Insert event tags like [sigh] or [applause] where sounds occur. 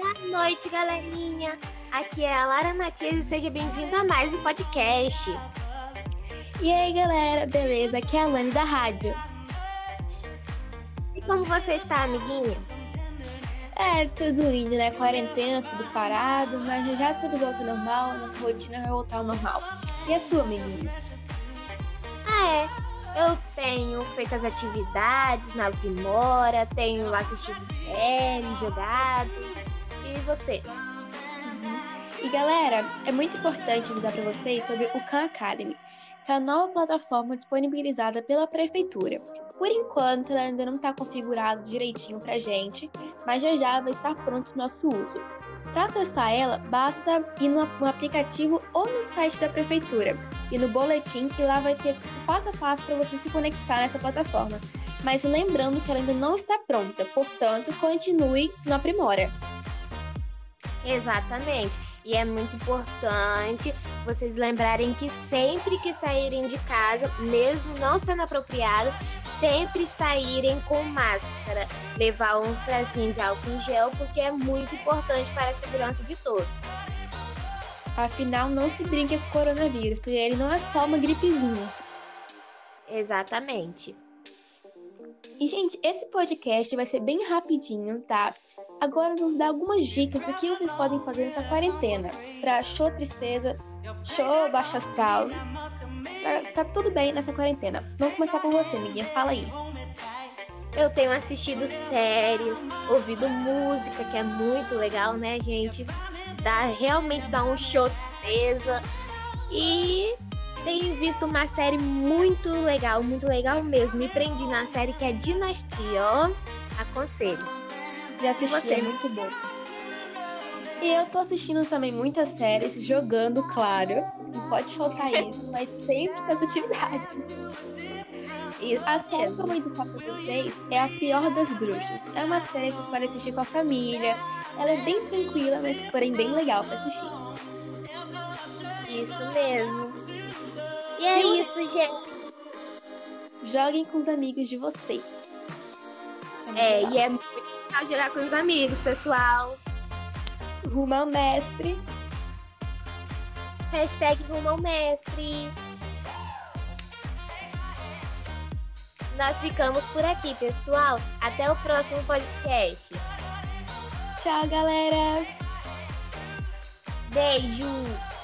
Boa noite, galerinha. Aqui é a Lara Matias e seja bem-vindo a mais um podcast. E aí, galera, beleza? Aqui é a Lani da rádio. E como você está, amiguinha? É, tudo indo, né? Quarentena, tudo parado, mas já, tudo volta ao normal, nossa rotina vai voltar ao normal. E a sua, amiguinha? Ah, é. Eu tenho feito as atividades na Primora, tenho assistido séries, jogado. E você? E galera, é muito importante avisar para vocês sobre o Khan Academy, que é a nova plataforma disponibilizada pela prefeitura. Por enquanto, ela ainda não está configurado direitinho para gente, mas já já vai estar pronto o nosso uso. Para acessar ela, basta ir no, aplicativo ou no site da prefeitura e no boletim, e lá vai ter passo a passo para você se conectar nessa plataforma. Mas lembrando que ela ainda não está pronta, portanto, continue no Aprimora. Exatamente. E é muito importante vocês lembrarem que sempre que saírem de casa, mesmo não sendo apropriado, sempre saírem com máscara, levar um frasquinho de álcool em gel, porque é muito importante para a segurança de todos. Afinal, não se brinque com o coronavírus, porque ele não é só uma gripezinha. Exatamente. E, gente, esse podcast vai ser bem rapidinho, tá? Agora vamos dar algumas dicas do que vocês podem fazer nessa quarentena. Pra show tristeza, show baixo astral. Tá, tá tudo bem nessa quarentena. Vamos começar com você, Miguel. Fala aí. Eu tenho assistido séries, ouvido música, que é muito legal, né, gente? Dá, realmente dá um show tristeza. E tenho visto uma série muito legal, muito legal mesmo. Me prendi na série que é Dinastia, ó. Aconselho. Já assisti, você? é muito bom. E eu tô assistindo também muitas séries, jogando, claro. Não pode faltar [laughs] isso, mas sempre com as atividades. Isso A série que eu vou indicar pra vocês é A Pior das Bruxas. É uma série que vocês podem assistir com a família. Ela é bem tranquila, mas porém bem legal pra assistir. Isso mesmo. E é Sim. isso, gente. Joguem com os amigos de vocês. É, e é muito legal jogar com os amigos, pessoal. Rumo ao mestre. Hashtag rumo ao mestre. Nós ficamos por aqui, pessoal. Até o próximo podcast. Tchau, galera! Beijos!